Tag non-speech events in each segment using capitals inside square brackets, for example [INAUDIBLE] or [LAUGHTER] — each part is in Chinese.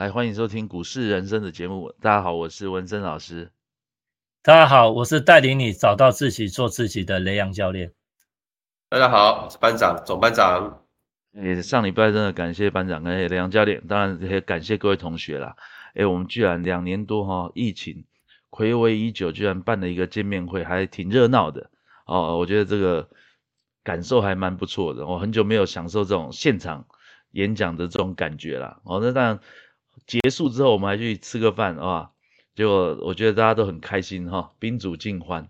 来，欢迎收听股市人生的节目。大家好，我是文森老师。大家好，我是带领你找到自己、做自己的雷洋教练。大家好，我是班长、总班长。诶，上礼拜真的感谢班长跟雷洋教练，当然也感谢各位同学啦。诶，我们居然两年多哈，疫情暌违已久，居然办了一个见面会，还挺热闹的哦。我觉得这个感受还蛮不错的。我很久没有享受这种现场演讲的这种感觉了。哦，那当然结束之后，我们还去吃个饭啊。结果我觉得大家都很开心哈，宾主尽欢。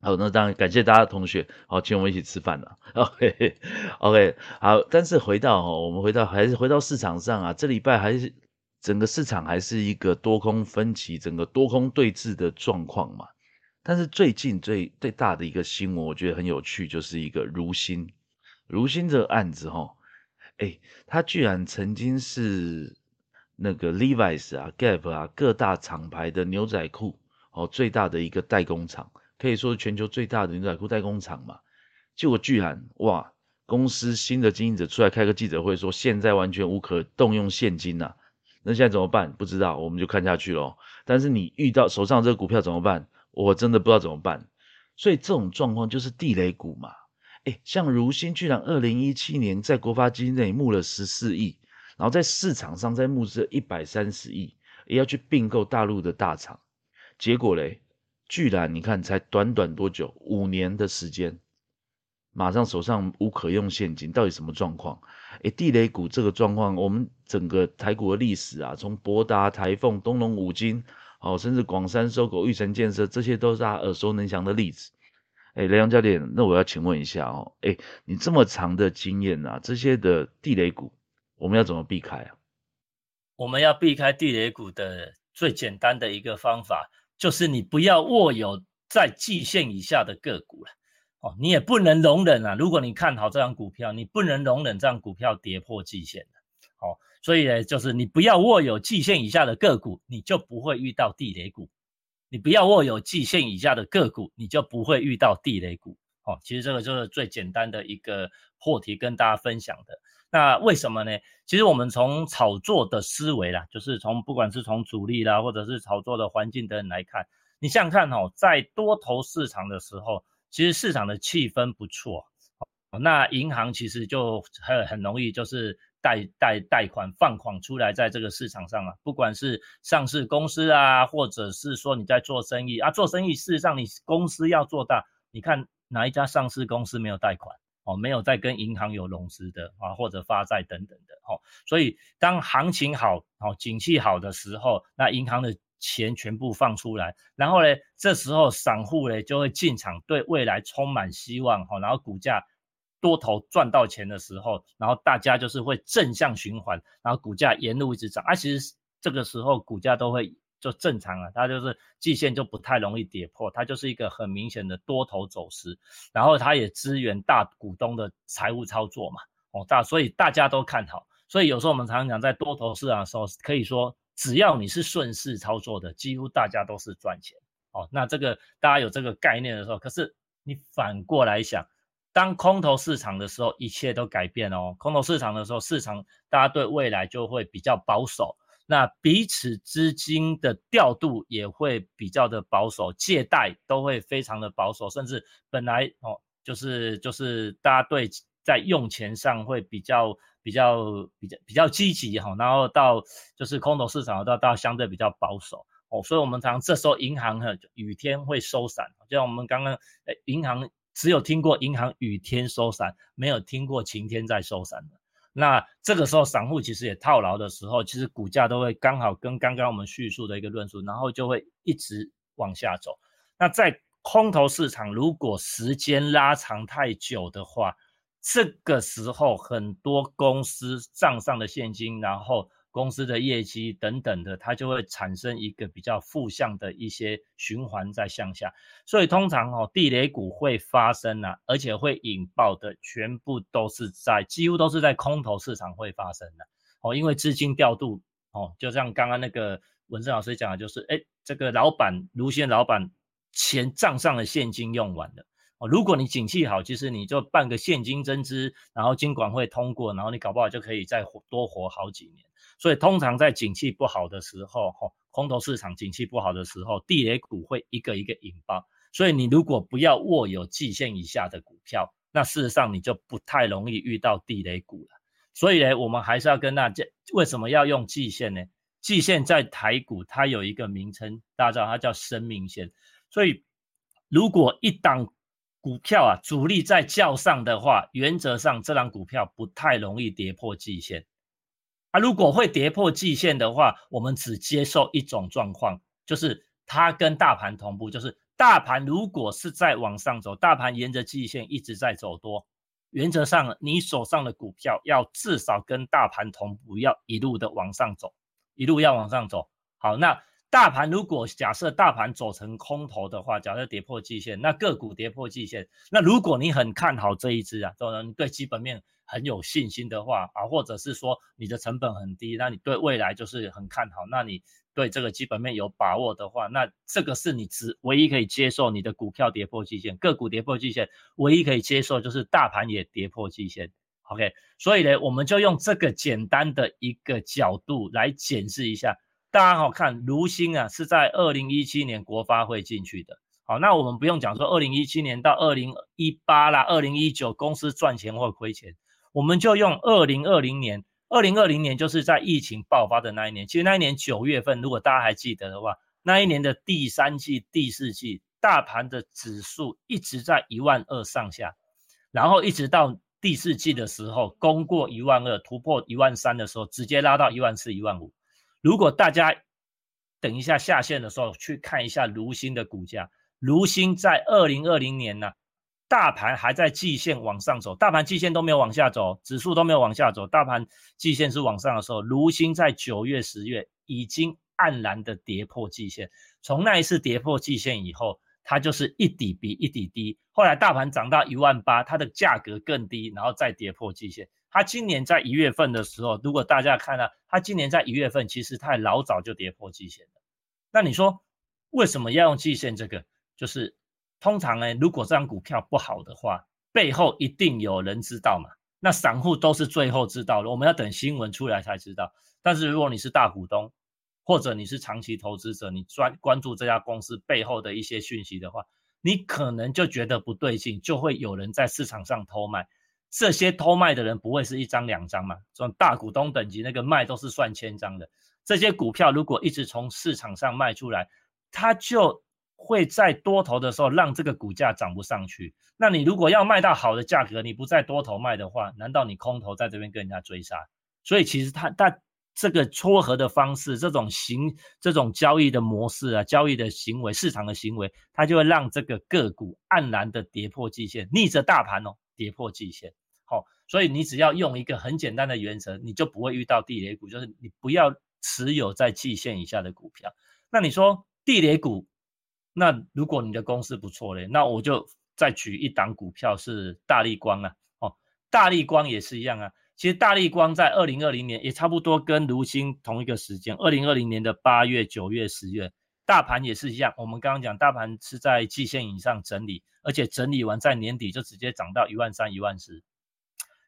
好，那当然感谢大家的同学，好，请我们一起吃饭了。[LAUGHS] OK，OK，好。但是回到哈，我们回到还是回到市场上啊，这礼拜还是整个市场还是一个多空分歧、整个多空对峙的状况嘛。但是最近最最大的一个新闻，我觉得很有趣，就是一个如新，如新这个案子哈，哎，他居然曾经是。那个 Levi's 啊，Gap 啊，各大厂牌的牛仔裤哦，最大的一个代工厂，可以说是全球最大的牛仔裤代工厂嘛。结果居然哇，公司新的经营者出来开个记者会说，现在完全无可动用现金呐。那现在怎么办？不知道，我们就看下去喽。但是你遇到手上这个股票怎么办？我真的不知道怎么办。所以这种状况就是地雷股嘛。哎，像如新居然二零一七年在国发基金内募了十四亿。然后在市场上在募资一百三十亿，也要去并购大陆的大厂，结果嘞，居然你看才短短多久，五年的时间，马上手上无可用现金，到底什么状况？诶地雷股这个状况，我们整个台股的历史啊，从博达、台凤、东龙五金，哦，甚至广山收购、玉成建设，这些都是他耳熟能详的例子。诶雷洋教练，那我要请问一下哦，诶你这么长的经验啊，这些的地雷股。我们要怎么避开啊？我们要避开地雷股的最简单的一个方法，就是你不要握有在季线以下的个股了。哦，你也不能容忍啊！如果你看好这张股票，你不能容忍这张股票跌破季线的。哦，所以呢，就是你不要握有季线以下的个股，你就不会遇到地雷股。你不要握有季线以下的个股，你就不会遇到地雷股。哦，其实这个就是最简单的一个破题，跟大家分享的。那为什么呢？其实我们从炒作的思维啦，就是从不管是从主力啦，或者是炒作的环境等等来看，你想想看哦，在多头市场的时候，其实市场的气氛不错，那银行其实就很很容易就是贷贷贷款放款出来在这个市场上啊，不管是上市公司啊，或者是说你在做生意啊，做生意事实上你公司要做大，你看哪一家上市公司没有贷款？哦，没有再跟银行有融资的啊，或者发债等等的，哦，所以当行情好，哦，景气好的时候，那银行的钱全部放出来，然后呢，这时候散户呢就会进场，对未来充满希望，哈，然后股价多头赚到钱的时候，然后大家就是会正向循环，然后股价沿路一直涨，啊，其实这个时候股价都会。就正常了，它就是季线就不太容易跌破，它就是一个很明显的多头走势，然后它也支援大股东的财务操作嘛，哦大，所以大家都看好，所以有时候我们常常讲在多头市场的时候，可以说只要你是顺势操作的，几乎大家都是赚钱，哦，那这个大家有这个概念的时候，可是你反过来想，当空头市场的时候，一切都改变哦，空头市场的时候，市场大家对未来就会比较保守。那彼此资金的调度也会比较的保守，借贷都会非常的保守，甚至本来哦就是就是大家对在用钱上会比较比较比较比较积极哈，然后到就是空头市场到到相对比较保守哦，所以我们常这时候银行哈雨天会收伞，就像我们刚刚诶银行只有听过银行雨天收伞，没有听过晴天在收伞的。那这个时候，散户其实也套牢的时候，其实股价都会刚好跟刚刚我们叙述的一个论述，然后就会一直往下走。那在空头市场，如果时间拉长太久的话，这个时候很多公司账上的现金，然后。公司的业绩等等的，它就会产生一个比较负向的一些循环在向下，所以通常哦地雷股会发生啊，而且会引爆的，全部都是在几乎都是在空头市场会发生的哦，因为资金调度哦，就像刚刚那个文正老师讲的，就是哎这个老板卢先老板钱账上的现金用完了哦，如果你景气好，其实你就办个现金增资，然后金管会通过，然后你搞不好就可以再活多活好几年。所以通常在景气不好的时候，哈，空头市场景气不好的时候，地雷股会一个一个引爆。所以你如果不要握有季线以下的股票，那事实上你就不太容易遇到地雷股了。所以呢，我们还是要跟大家，为什么要用季线呢？季线在台股它有一个名称，大家知道它叫生命线。所以如果一档股票啊主力在较上的话，原则上这档股票不太容易跌破季线。啊，如果会跌破季线的话，我们只接受一种状况，就是它跟大盘同步，就是。大盘如果是在往上走，大盘沿着季线一直在走多，原则上你手上的股票要至少跟大盘同步，要一路的往上走，一路要往上走。好，那大盘如果假设大盘走成空头的话，假设跌破季线，那个股跌破季线，那如果你很看好这一只啊，当然对基本面很有信心的话啊，或者是说你的成本很低，那你对未来就是很看好，那你。对这个基本面有把握的话，那这个是你只唯一可以接受你的股票跌破季线，个股跌破季线，唯一可以接受就是大盘也跌破季线。OK，所以呢，我们就用这个简单的一个角度来检视一下。大家好看，卢鑫啊是在二零一七年国发会进去的。好，那我们不用讲说二零一七年到二零一八啦，二零一九公司赚钱或亏钱，我们就用二零二零年。二零二零年就是在疫情爆发的那一年，其实那一年九月份，如果大家还记得的话，那一年的第三季、第四季，大盘的指数一直在一万二上下，然后一直到第四季的时候，攻过一万二，突破一万三的时候，直接拉到一万四、一万五。如果大家等一下下线的时候去看一下卢鑫的股价，卢鑫在二零二零年呢。大盘还在季线往上走，大盘季线都没有往下走，指数都没有往下走，大盘季线是往上的时候，卢鑫在九月、十月已经黯然的跌破季线。从那一次跌破季线以后，它就是一底比一底低。后来大盘涨到一万八，它的价格更低，然后再跌破季线。它今年在一月份的时候，如果大家看到它今年在一月份，其实它老早就跌破季线了。那你说为什么要用季线？这个就是。通常呢，如果这张股票不好的话，背后一定有人知道嘛。那散户都是最后知道的，我们要等新闻出来才知道。但是如果你是大股东，或者你是长期投资者，你专关注这家公司背后的一些讯息的话，你可能就觉得不对劲，就会有人在市场上偷卖。这些偷卖的人不会是一张两张嘛？这种大股东等级那个卖都是算千张的。这些股票如果一直从市场上卖出来，它就。会在多头的时候让这个股价涨不上去。那你如果要卖到好的价格，你不在多头卖的话，难道你空头在这边跟人家追杀？所以其实它它这个撮合的方式，这种行这种交易的模式啊，交易的行为，市场的行为，它就会让这个个股黯然的跌破季线，逆着大盘哦，跌破季线。好，所以你只要用一个很简单的原则，你就不会遇到地雷股，就是你不要持有在季线以下的股票。那你说地雷股？那如果你的公司不错嘞，那我就再举一档股票是大力光啊，哦，大力光也是一样啊。其实大力光在二零二零年也差不多跟卢鑫同一个时间，二零二零年的八月、九月、十月，大盘也是一样。我们刚刚讲大盘是在季线以上整理，而且整理完在年底就直接涨到一万三、一万四。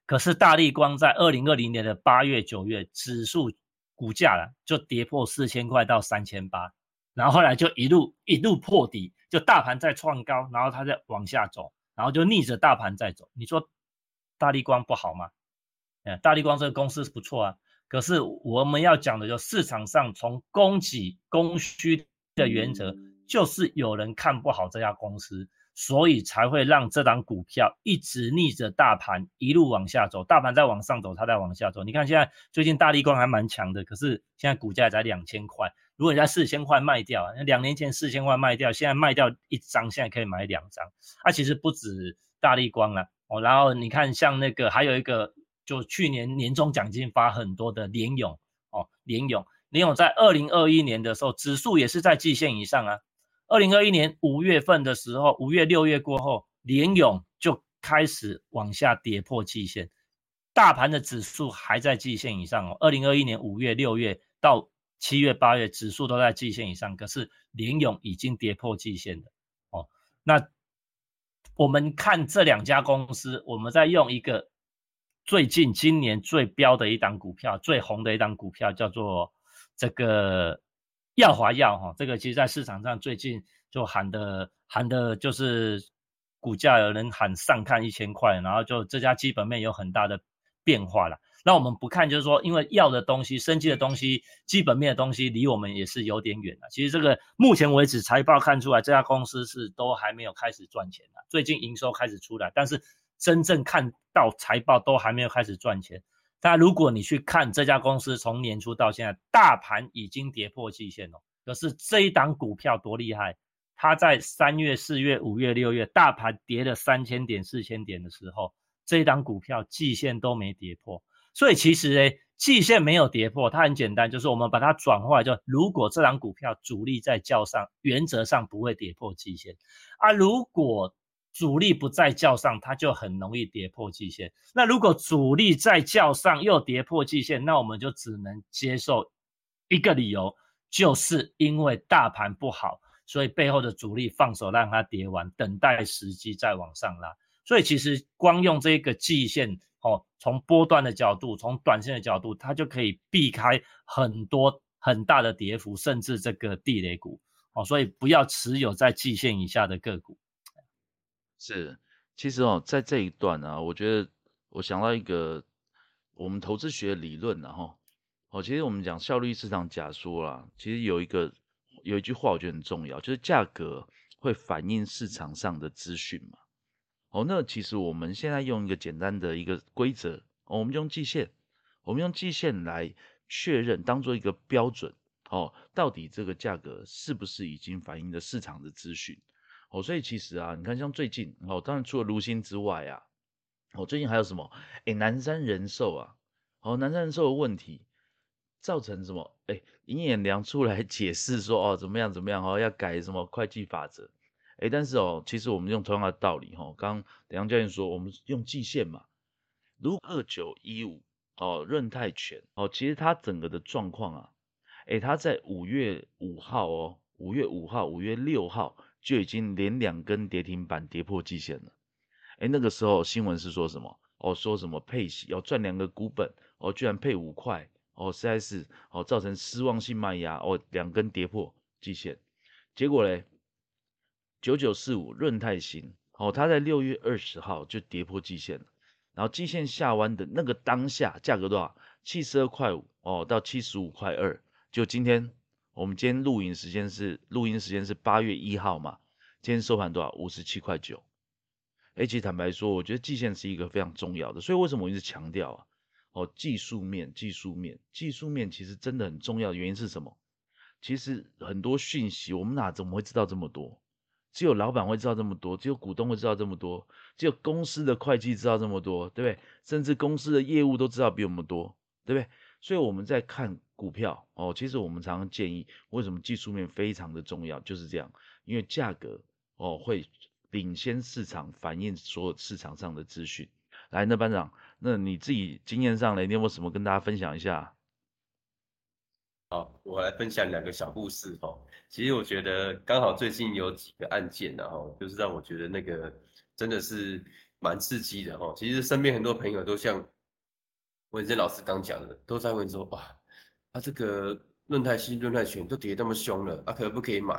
可是大力光在二零二零年的八月、九月，指数股价了就跌破四千块到三千八。然后后来就一路一路破底，就大盘在创高，然后它在往下走，然后就逆着大盘在走。你说大力光不好吗？哎，大力光这个公司是不错啊。可是我们要讲的就市场上从供给供需的原则，就是有人看不好这家公司。所以才会让这档股票一直逆着大盘一路往下走，大盘在往上走，它在往下走。你看现在最近大力光还蛮强的，可是现在股价才两千块。如果你在四千块卖掉，两年前四千块卖掉，现在卖掉一张，现在可以买两张。它其实不止大力光啊，哦，然后你看像那个还有一个，就去年年终奖金发很多的联勇哦，联勇，联勇在二零二一年的时候，指数也是在季线以上啊。二零二一年五月份的时候，五月六月过后，联勇就开始往下跌破季线，大盘的指数还在季线以上哦。二零二一年五月、六月到七月、八月，指数都在季线以上，可是联勇已经跌破季线了哦。那我们看这两家公司，我们再用一个最近今年最标的一档股票，最红的一档股票叫做这个耀华药哈，这个其实在市场上最近就喊的喊的就是股价有人喊上看一千块，然后就这家基本面有很大的变化了。那我们不看，就是说，因为药的东西、生机的东西、基本面的东西，离我们也是有点远了。其实这个目前为止财报看出来，这家公司是都还没有开始赚钱的。最近营收开始出来，但是真正看到财报都还没有开始赚钱。但如果你去看这家公司从年初到现在，大盘已经跌破季线了。可是这一档股票多厉害，它在三月、四月、五月、六月，大盘跌了三千点、四千点的时候，这一档股票季线都没跌破。所以其实呢，季线没有跌破，它很简单，就是我们把它转化，就如果这张股票主力在叫上，原则上不会跌破季线啊。如果主力不在叫上，它就很容易跌破季线。那如果主力在叫上又跌破季线，那我们就只能接受一个理由，就是因为大盘不好，所以背后的主力放手让它跌完，等待时机再往上拉。所以其实光用这个季线。哦，从波段的角度，从短线的角度，它就可以避开很多很大的跌幅，甚至这个地雷股。哦，所以不要持有在季线以下的个股。是，其实哦，在这一段啊，我觉得我想到一个我们投资学理论，然后哦，其实我们讲效率市场假说啦，其实有一个有一句话我觉得很重要，就是价格会反映市场上的资讯嘛。哦，那其实我们现在用一个简单的一个规则，我们用季线，我们用季线来确认，当做一个标准，哦，到底这个价格是不是已经反映了市场的资讯？哦，所以其实啊，你看像最近，哦，当然除了卢鑫之外啊，哦，最近还有什么？哎，南山人寿啊，哦，南山人寿的问题造成什么？哎，尹衍良出来 [LAUGHS] 解释说，哦，怎么样怎么样，哦，要改什么会计法则？哎，但是哦，其实我们用同样的道理哈，刚梁教练说，我们用季线嘛，如二九一五哦，润泰全哦，其实它整个的状况啊，哎，它在五月五号哦，五月五号、五月六号就已经连两根跌停板跌破季线了。哎，那个时候新闻是说什么？哦，说什么配息要赚两个股本哦，居然配五块哦，实在是哦，造成失望性卖压哦，两根跌破季线，结果嘞？九九四五润泰新哦，它在六月二十号就跌破季线了，然后季线下弯的那个当下，价格多少？七十二块五哦，到七十五块二。就今天，我们今天录影时间是录音时间是八月一号嘛？今天收盘多少？五十七块九。而且坦白说，我觉得季线是一个非常重要的，所以为什么我一直强调啊？哦，技术面，技术面，技术面其实真的很重要。原因是什么？其实很多讯息，我们哪怎么会知道这么多？只有老板会知道这么多，只有股东会知道这么多，只有公司的会计知道这么多，对不对？甚至公司的业务都知道比我们多，对不对？所以我们在看股票哦，其实我们常常建议，为什么技术面非常的重要，就是这样，因为价格哦会领先市场，反映所有市场上的资讯。来，那班长，那你自己经验上来，你有没有什么跟大家分享一下？好，我来分享两个小故事哦。其实我觉得刚好最近有几个案件，然后就是让我觉得那个真的是蛮刺激的哈。其实身边很多朋友都像文森老师刚讲的，都在问说哇，啊这个论泰新、论泰全都跌那么凶了，啊可不可以买？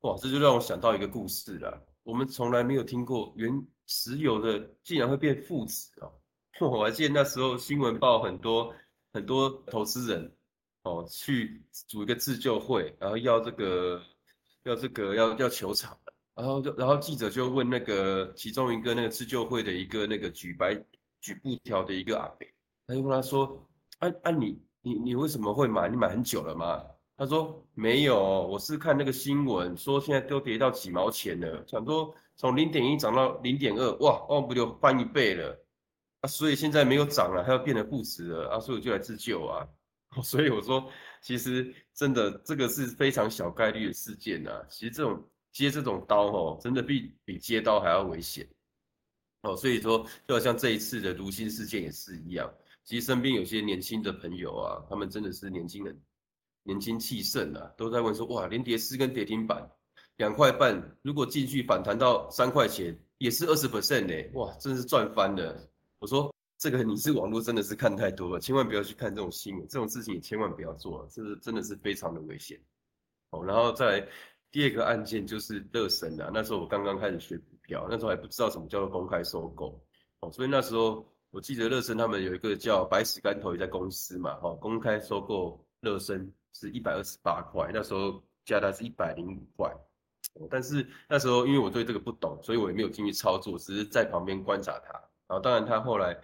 哇，这就让我想到一个故事了。我们从来没有听过原石油的竟然会变负值哦。[LAUGHS] 我还记得那时候新闻报很多很多投资人。哦，去组一个自救会，然后要这个，要这个，要要球场，然后就，然后记者就问那个其中一个那个自救会的一个那个举白举布条的一个阿伯，他就问他说，啊啊你你你为什么会买？你买很久了吗？他说没有，我是看那个新闻说现在都跌到几毛钱了，想说从零点一涨到零点二，哇，哦不就翻一倍了，啊所以现在没有涨了，它要变得负值了，啊所以我就来自救啊。[LAUGHS] 所以我说，其实真的这个是非常小概率的事件呐。其实这种接这种刀哦，真的比比接刀还要危险。哦，所以说就好像这一次的卢鑫事件也是一样。其实身边有些年轻的朋友啊，他们真的是年轻人，年轻气盛啊，都在问说：哇，连跌四根跌停板，两块半，如果进去反弹到三块钱，也是二十 percent 呢，哇，真是赚翻了。我说。这个你是网络真的是看太多了，千万不要去看这种新闻，这种事情也千万不要做，这是真的是非常的危险。哦，然后再第二个案件就是乐神啊，那时候我刚刚开始学股票，那时候还不知道什么叫做公开收购，哦，所以那时候我记得乐神他们有一个叫白石干头一家公司嘛，哦，公开收购乐神是一百二十八块，那时候价单是一百零五块，但是那时候因为我对这个不懂，所以我也没有进去操作，只是在旁边观察它，然后当然它后来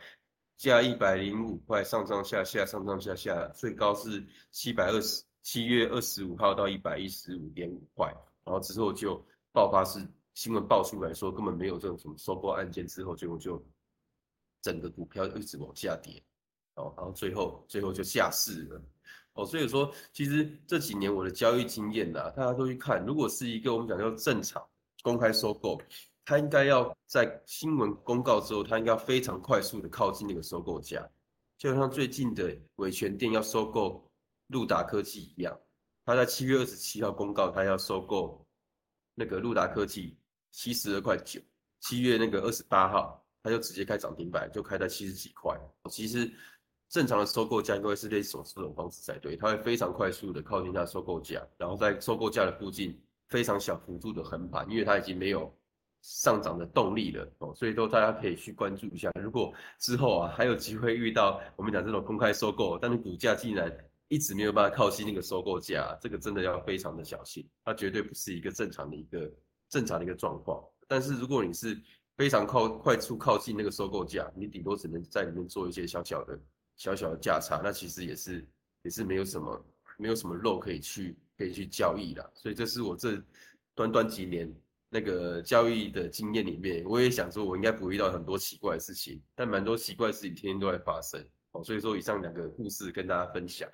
加一百零五块上上下下上上下下，最高是七百二十。七月二十五号到一百一十五点五块，然后之后就爆发是新闻爆出来说根本没有这种什么收购案件，之后结果就整个股票一直往下跌，哦，然后最后最后就下市了，哦，所以说其实这几年我的交易经验呐，大家都去看，如果是一个我们讲叫正常公开收购，它应该要在新闻公告之后，它应该要非常快速的靠近那个收购价，就像最近的维权店要收购。路达科技一样，他在七月二十七号公告，他要收购那个路达科技七十二块九。七月那个二十八号，他就直接开涨停板，就开在七十几块。其实正常的收购价应该是类似这种方式才对，它会非常快速的靠近它收购价，然后在收购价的附近非常小幅度的横盘，因为它已经没有上涨的动力了哦。所以说大家可以去关注一下，如果之后啊还有机会遇到我们讲这种公开收购，但是股价竟然。一直没有办法靠近那个收购价，这个真的要非常的小心，它绝对不是一个正常的一个正常的一个状况。但是如果你是非常靠快速靠近那个收购价，你顶多只能在里面做一些小小的小小的价差，那其实也是也是没有什么没有什么肉可以去可以去交易的。所以这是我这短短几年那个交易的经验里面，我也想说，我应该不会遇到很多奇怪的事情，但蛮多奇怪的事情天天都在发生。哦，所以说以上两个故事跟大家分享。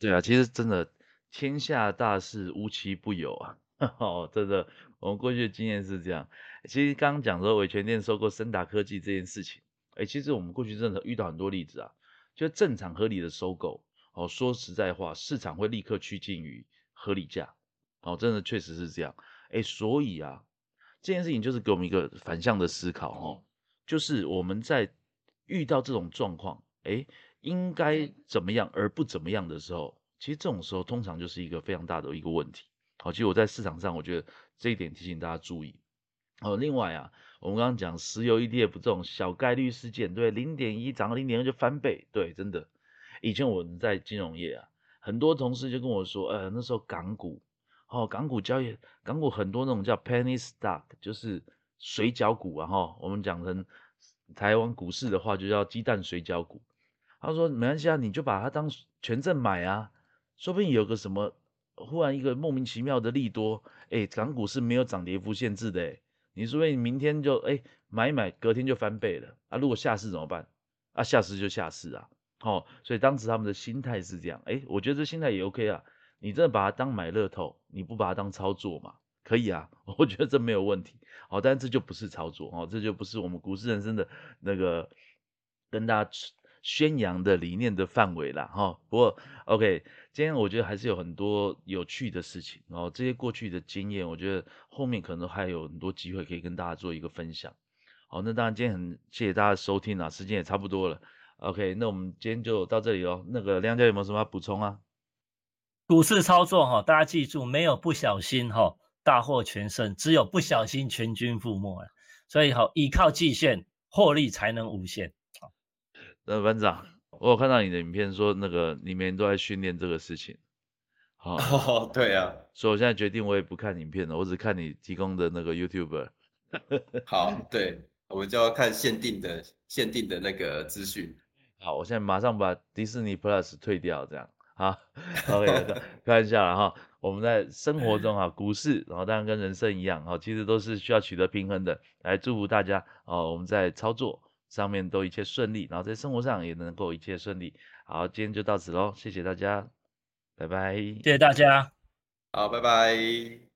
对啊，其实真的天下大事无奇不有啊！[LAUGHS] 哦，真的，我们过去的经验是这样。其实刚刚讲说维权店收购森达科技这件事情，哎，其实我们过去真的遇到很多例子啊。就正常合理的收购，哦，说实在话，市场会立刻趋近于合理价。哦，真的确实是这样。哎，所以啊，这件事情就是给我们一个反向的思考，哦，就是我们在遇到这种状况，哎。应该怎么样而不怎么样的时候，其实这种时候通常就是一个非常大的一个问题。好，其实我在市场上，我觉得这一点提醒大家注意。哦，另外啊，我们刚刚讲石油 ETF 这种小概率事件，对，零点一涨零点二就翻倍，对，真的。以前我在金融业啊，很多同事就跟我说，呃，那时候港股，哦，港股交易，港股很多那种叫 penny stock，就是水饺股啊，哈，我们讲成台湾股市的话，就叫鸡蛋水饺股。他说：“没关系啊，你就把它当权证买啊，说不定有个什么，忽然一个莫名其妙的利多，哎，港股是没有涨跌幅限制的，哎，你说不定明天就哎买一买，隔天就翻倍了啊！如果下市怎么办？啊，下市就下市啊，好，所以当时他们的心态是这样，哎，我觉得这心态也 OK 啊，你真的把它当买乐透，你不把它当操作嘛？可以啊，[LAUGHS] 我觉得这没有问题，好，但这就不是操作哦，这就不是我们股市人生的那个跟大家。”宣扬的理念的范围啦，哈。不过，OK，今天我觉得还是有很多有趣的事情，然后这些过去的经验，我觉得后面可能还有很多机会可以跟大家做一个分享。好，那当然今天很谢谢大家收听啦，时间也差不多了。OK，那我们今天就到这里哦。那个梁教有没有什么要补充啊？股市操作哈，大家记住，没有不小心哈大获全胜，只有不小心全军覆没了。所以好，依靠季线获利才能无限。那班长，我有看到你的影片，说那个你们都在训练这个事情。哦，[LAUGHS] 对啊，所以我现在决定我也不看影片了，我只看你提供的那个 YouTube。[LAUGHS] 好，对，我们就要看限定的限定的那个资讯。好，我现在马上把迪士尼 Plus 退掉，这样。好，[LAUGHS] OK，开玩笑了哈。我们在生活中哈，股市，然后当然跟人生一样，哈，其实都是需要取得平衡的。来祝福大家哦，我们在操作。上面都一切顺利，然后在生活上也能够一切顺利。好，今天就到此喽，谢谢大家，拜拜。谢谢大家，好，拜拜。